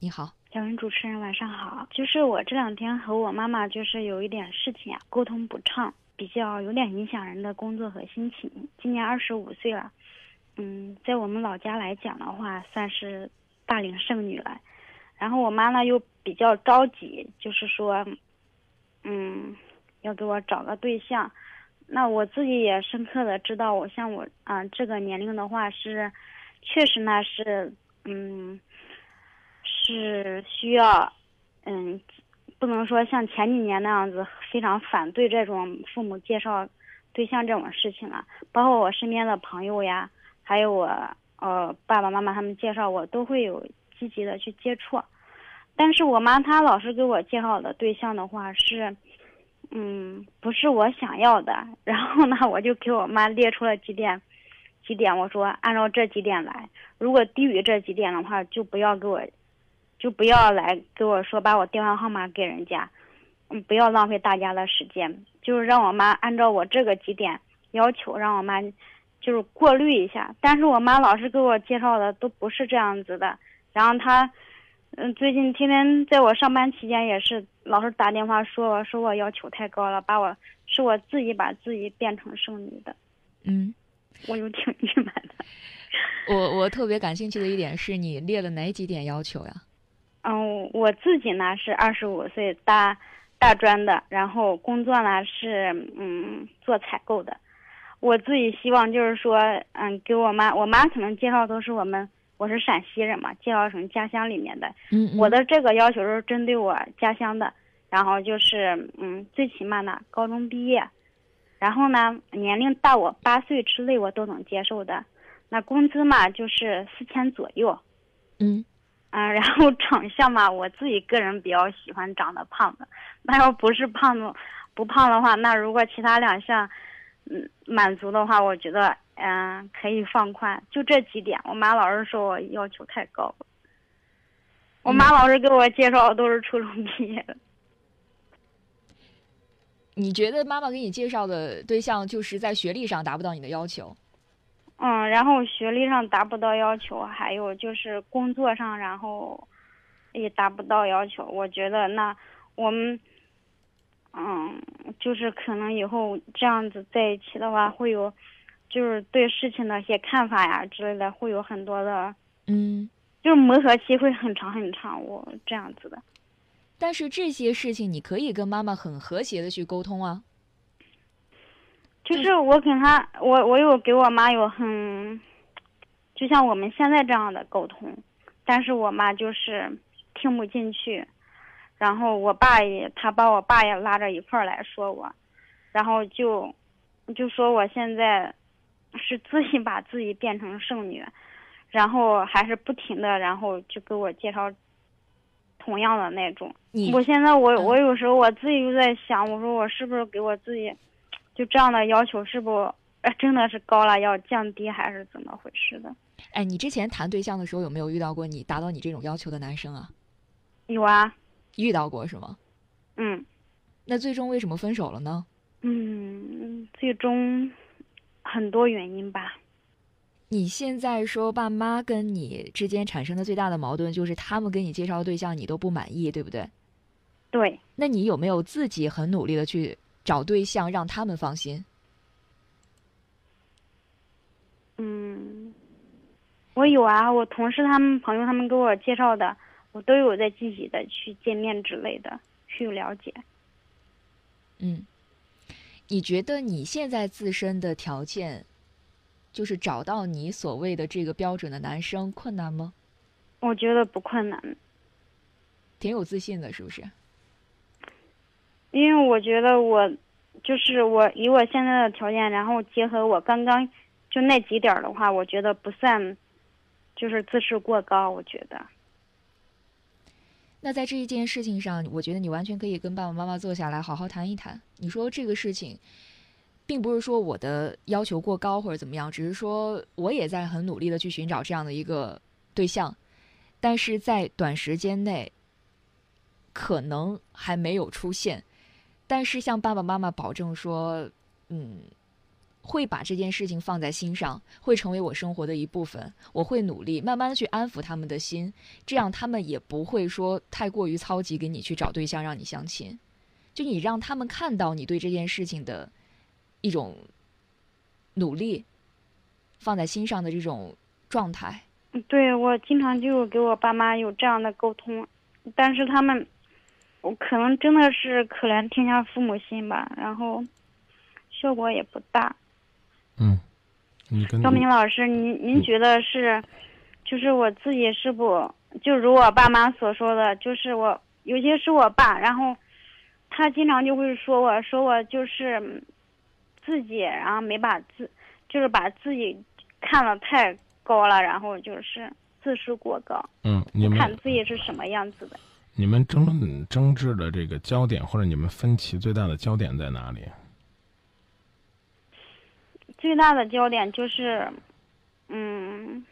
你好，小文主持人晚上好。就是我这两天和我妈妈就是有一点事情啊，沟通不畅，比较有点影响人的工作和心情。今年二十五岁了，嗯，在我们老家来讲的话，算是大龄剩女了。然后我妈呢又比较着急，就是说，嗯，要给我找个对象。那我自己也深刻的知道，我像我啊这个年龄的话是，确实呢是，嗯。是需要，嗯，不能说像前几年那样子非常反对这种父母介绍对象这种事情了。包括我身边的朋友呀，还有我呃爸爸妈妈他们介绍我都会有积极的去接触。但是我妈她老是给我介绍的对象的话是，嗯，不是我想要的。然后呢，我就给我妈列出了几点，几点我说按照这几点来，如果低于这几点的话，就不要给我。就不要来给我说把我电话号码给人家，嗯，不要浪费大家的时间。就是让我妈按照我这个几点要求，让我妈就是过滤一下。但是我妈老是给我介绍的都不是这样子的。然后她，嗯，最近天天在我上班期间也是老是打电话说我说我要求太高了，把我是我自己把自己变成剩女的。嗯，我就挺郁闷的。我我特别感兴趣的一点是你列了哪几点要求呀？嗯，我自己呢是二十五岁大大专的，然后工作呢是嗯做采购的。我自己希望就是说，嗯，给我妈，我妈可能介绍都是我们，我是陕西人嘛，介绍成家乡里面的。嗯。我的这个要求是针对我家乡的，然后就是嗯，最起码呢高中毕业，然后呢年龄大我八岁之内我都能接受的，那工资嘛就是四千左右。嗯。嗯，然后长相嘛，我自己个人比较喜欢长得胖的。那要不是胖子，不胖的话，那如果其他两项，嗯，满足的话，我觉得嗯可以放宽。就这几点，我妈老是说我要求太高了。我妈老是给我介绍都是初中毕业的。你觉得妈妈给你介绍的对象就是在学历上达不到你的要求？嗯，然后学历上达不到要求，还有就是工作上，然后也达不到要求。我觉得那我们，嗯，就是可能以后这样子在一起的话，会有就是对事情的一些看法呀之类的，会有很多的，嗯，就是磨合期会很长很长。我这样子的，但是这些事情你可以跟妈妈很和谐的去沟通啊。就是我跟他，我我有给我妈有很，就像我们现在这样的沟通，但是我妈就是听不进去，然后我爸也他把我爸也拉着一块儿来说我，然后就就说我现在是自己把自己变成剩女，然后还是不停的，然后就给我介绍同样的那种。我现在我我有时候我自己就在想，我说我是不是给我自己。就这样的要求是不，真的是高了，要降低还是怎么回事的？哎，你之前谈对象的时候有没有遇到过你达到你这种要求的男生啊？有啊，遇到过是吗？嗯。那最终为什么分手了呢？嗯，最终很多原因吧。你现在说爸妈跟你之间产生的最大的矛盾就是他们给你介绍的对象你都不满意，对不对？对。那你有没有自己很努力的去？找对象让他们放心。嗯，我有啊，我同事他们、朋友他们给我介绍的，我都有在积极的去见面之类的，去了解。嗯，你觉得你现在自身的条件，就是找到你所谓的这个标准的男生困难吗？我觉得不困难。挺有自信的，是不是？因为我觉得我，就是我以我现在的条件，然后结合我刚刚就那几点的话，我觉得不算，就是自视过高。我觉得。那在这一件事情上，我觉得你完全可以跟爸爸妈妈坐下来好好谈一谈。你说这个事情，并不是说我的要求过高或者怎么样，只是说我也在很努力的去寻找这样的一个对象，但是在短时间内，可能还没有出现。但是向爸爸妈妈保证说，嗯，会把这件事情放在心上，会成为我生活的一部分。我会努力，慢慢的去安抚他们的心，这样他们也不会说太过于操急给你去找对象，让你相亲。就你让他们看到你对这件事情的一种努力，放在心上的这种状态。对我经常就给我爸妈有这样的沟通，但是他们，我可能真的是可怜天下父母心吧，然后效果也不大。嗯，张明老师，您您觉得是，就是我自己是不就如我爸妈所说的，就是我有些是我爸，然后他经常就会说我说我就是自己，然后没把自就是把自己看得太高了，然后就是自视过高，嗯，你们看自己是什么样子的。你们争论争执的这个焦点，或者你们分歧最大的焦点在哪里？最大的焦点就是，嗯，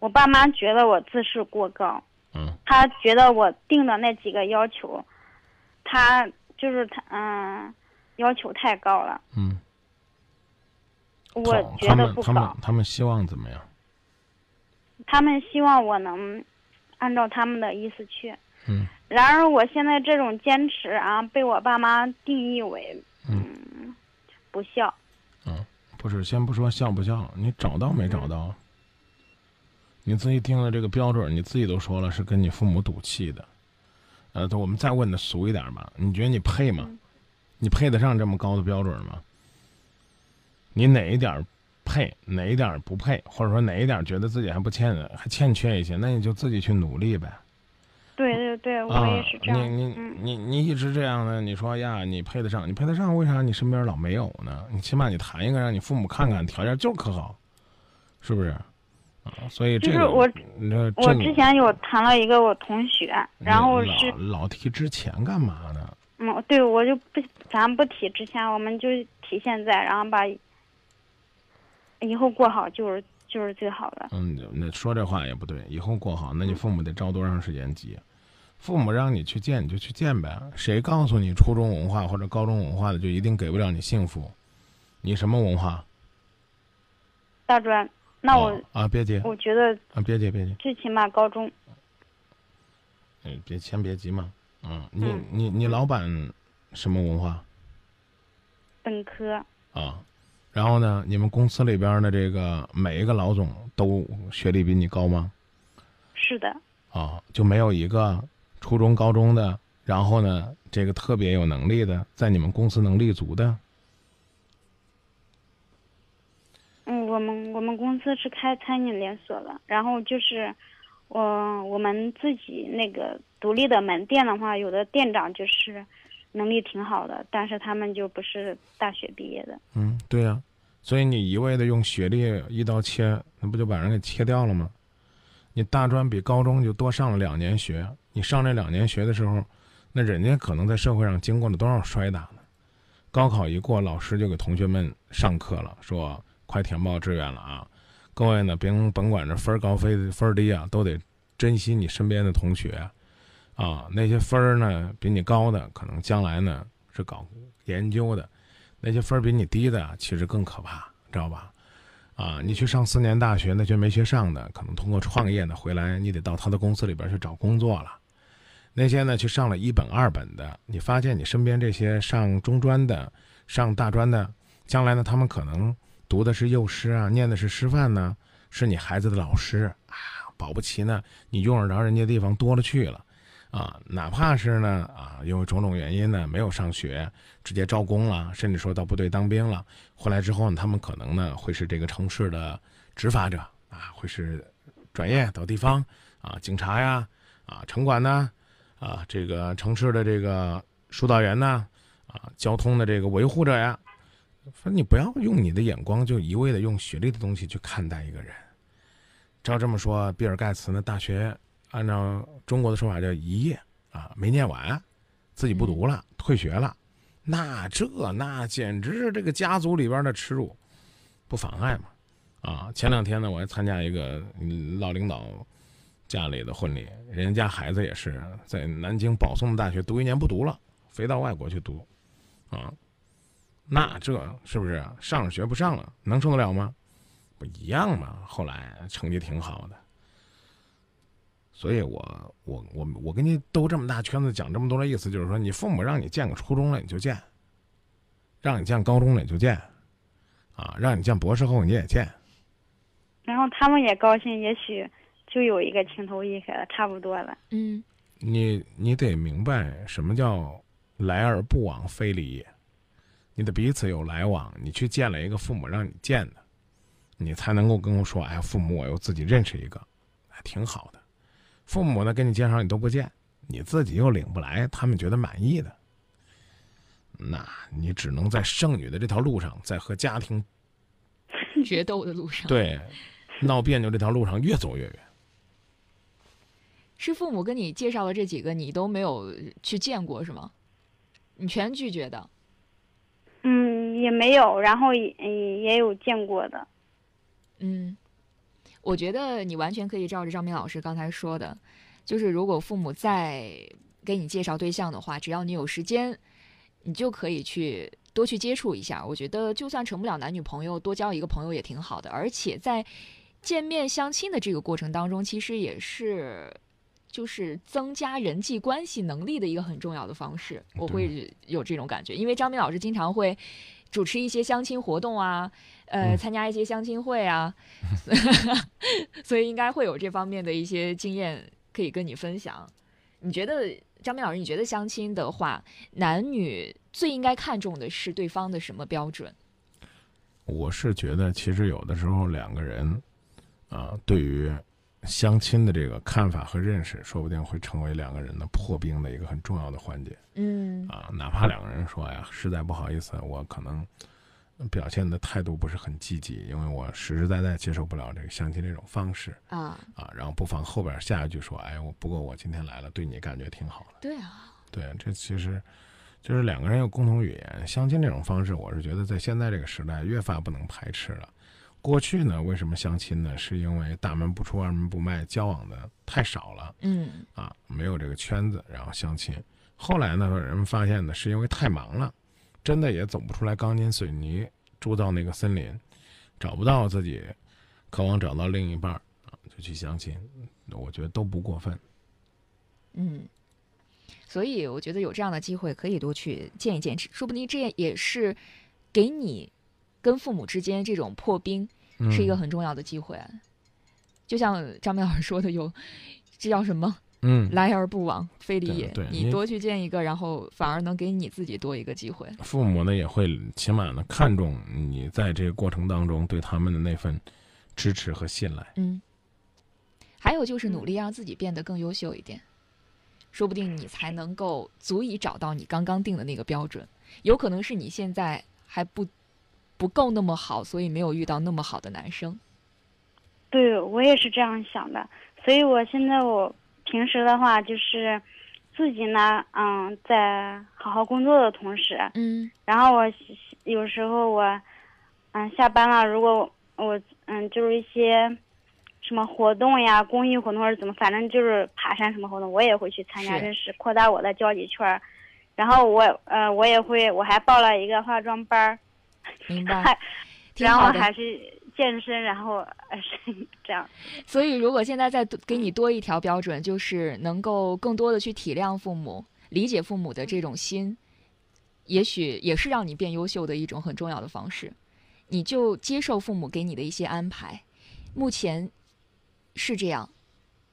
我爸妈觉得我自视过高，嗯他觉得我定的那几个要求，他就是他嗯，要求太高了，嗯，我觉得不高。他们他们希望怎么样？他们希望我能按照他们的意思去，嗯然而我现在这种坚持啊，被我爸妈定义为嗯嗯不孝。嗯，不是，先不说孝不孝，你找到没找到？你自己定了这个标准，你自己都说了是跟你父母赌气的。呃，我们再问的俗一点吧，你觉得你配吗？你配得上这么高的标准吗？你哪一点儿配，哪一点儿不配，或者说哪一点儿觉得自己还不欠，还欠缺一些，那你就自己去努力呗。对对对，我啊也是，这样。你你嗯你你一直这样的，你说呀，你配得上，你配得上，为啥你身边老没有呢？你起码你谈一个，让你父母看看，条件就可好，是不是？啊，所以这个就是我这我之前有谈了一个我同学，然后是老老提之前干嘛呢？嗯，对我就不咱不提之前，我们就提现在，然后把以后过好就是就是最好的。嗯，那说这话也不对，以后过好，那你父母得着多长时间急？父母让你去见，你就去见呗。谁告诉你初中文化或者高中文化的就一定给不了你幸福？你什么文化？大专，那我、哦啊，别急我觉得啊，别急别急，最起码高中嗯，别先别急嘛。嗯，你嗯你你老板什么文化本科，啊？然后呢，你们公司里边的这个每一个老总都学历比你高吗？是的，啊，就没有一个初中、高中的，然后呢，这个特别有能力的，在你们公司能立足的。嗯，我们我们公司是开餐饮连锁的，然后就是，我我们自己那个独立的门店的话，有的店长就是能力挺好的，但是他们就不是大学毕业的。嗯，对呀、所以你一味的用学历一刀切，那不就把人给切掉了吗？你大专比高中就多上了两年学，你上这两年学的时候，那人家可能在社会上经过了多少摔打呢？高考一过，老师就给同学们上课了，说快填报志愿了啊！各位呢，甭甭管这分高分分低啊，都得珍惜你身边的同学啊。那些分儿呢比你高的，可能将来呢是搞研究的；那些分儿比你低的，其实更可怕，知道吧？啊，你去上四年大学，那些没学上的，可能通过创业呢回来，你得到他的公司里边去找工作了。那些呢去上了一本二本的，你发现你身边这些上中专的、上大专的，将来呢他们可能读的是幼师啊，念的是师范呢，是你孩子的老师啊，保不齐呢你用得着人家地方多了去了。啊，哪怕是呢啊，因为种种原因呢，没有上学，直接招工了，甚至说到部队当兵了，回来之后呢，他们可能呢会是这个城市的执法者啊，会是转业到地方啊，警察呀，啊，城管呢，啊，这个城市的这个疏导员呢，啊，交通的这个维护者呀，反正你不要用你的眼光就一味的用学历的东西去看待一个人。照这么说，比尔盖茨呢，大学按照中国的说法叫一夜啊，没念完，自己不读了，退学了。那这那简直是这个家族里边的耻辱，不妨碍嘛？啊，前两天呢，我还参加一个嗯老领导家里的婚礼，人家孩子也是在南京保送大学读一年不读了，飞到外国去读，啊，那这是不是上了学不上了，能受得了吗？不一样嘛。后来成绩挺好的，所以我我我我跟你兜这么大圈子讲这么多的意思，就是说，你父母让你见个初中了你就见，让你见高中了你就见，啊，让你见博士后你也见。然后他们也高兴，也许就有一个情投意合的，差不多了。嗯，你你得明白什么叫来而不往非礼也，你得彼此有来往，你去见了一个父母让你见的，你才能够跟我说，哎，父母我又自己认识一个，还挺好的。父母呢给你介绍你都不见，你自己又领不来，他们觉得满意的，那你只能在剩女的这条路上，在和家庭 决斗的路上，对闹别扭这条路上越走越远。是父母跟你介绍的这几个，你都没有去见过是吗？你全拒绝的。嗯，也没有，然后也也有见过的。嗯，我觉得你完全可以照着张明老师刚才说的，就是如果父母再给你介绍对象的话，只要你有时间，你就可以去多去接触一下。我觉得就算成不了男女朋友，多交一个朋友也挺好的。而且在见面相亲的这个过程当中，其实也是就是增加人际关系能力的一个很重要的方式。我会有这种感觉，因为张明老师经常会主持一些相亲活动啊，呃，嗯参加一些相亲会啊，所以应该会有这方面的一些经验可以跟你分享。你觉得张明老师，你觉得相亲的话，男女最应该看重的是对方的什么标准？我是觉得，其实有的时候两个人，啊、对于相亲的这个看法和认识，说不定会成为两个人的破冰的一个很重要的环节嗯啊。哪怕两个人说，哎呀，实在不好意思，我可能表现的态度不是很积极，因为我实实在在接受不了这个相亲这种方式啊，啊。然后不妨后边下一句说，哎，我不过我今天来了，对你感觉挺好的。对啊，对，这其实就是两个人有共同语言。相亲这种方式，我是觉得在现在这个时代越发不能排斥了。过去呢，为什么相亲呢？是因为大门不出二门不迈，交往的太少了嗯啊，没有这个圈子，然后相亲。后来呢，人们发现呢，是因为太忙了，真的也走不出来钢筋水泥住到那个森林，找不到自己渴望找到另一半儿啊，就去相亲。我觉得都不过分。嗯，所以我觉得有这样的机会可以多去见一见，说不定这也是给你跟父母之间这种破冰嗯、是一个很重要的机会。就像张明老师说的，有这叫什么嗯“来而不往非礼也”你多去见一个，然后反而能给你自己多一个机会。父母呢也会起码呢看重你在这个过程当中对他们的那份支持和信赖。嗯，还有就是努力让自己变得更优秀一点，说不定你才能够足以找到你刚刚定的那个标准。有可能是你现在还不不够那么好，所以没有遇到那么好的男生。对我也是这样想的，所以我现在我平时的话就是自己呢，嗯，在好好工作的同时，嗯然后我有时候我，嗯，下班了，如果我嗯就是一些什么活动呀、公益活动或者怎么，反正就是爬山什么活动，我也会去参加，是认识扩大我的交际圈儿。然后我呃我也会，我还报了一个化妆班儿，明白，然后。还是健身，然后呃是 这样。所以，如果现在再多给你多一条标准，就是能够更多的去体谅父母、理解父母的这种心，也许也是让你变优秀的一种很重要的方式。你就接受父母给你的一些安排，目前是这样，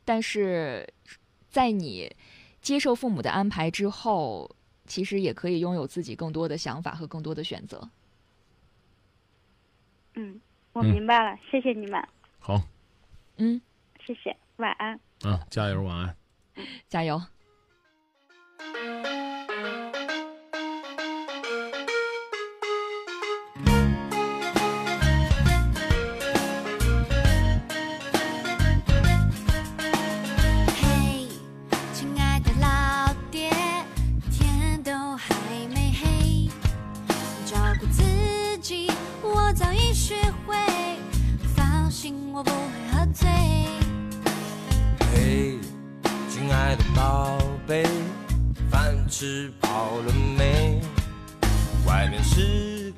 但是在你接受父母的安排之后，其实也可以拥有自己更多的想法和更多的选择。嗯，我嗯明白了，谢谢你们，好，嗯，谢谢，晚安。啊，加油，晚安。加油！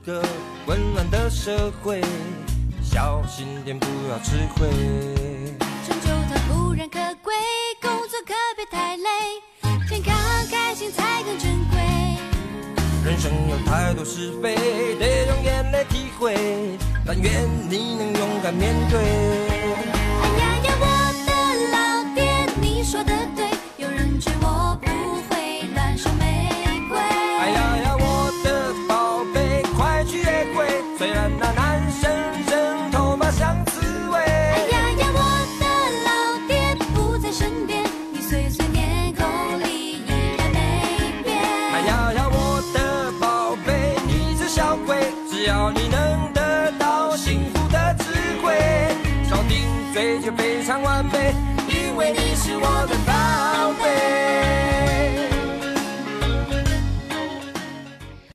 个混乱的社会，小心点不要吃亏。成就它固然可贵，工作可别太累，健康开心才更珍贵。人生有太多是非，得用眼泪体会，但愿你能勇敢面对。哎呀呀，我的老爹，你说的对，woman.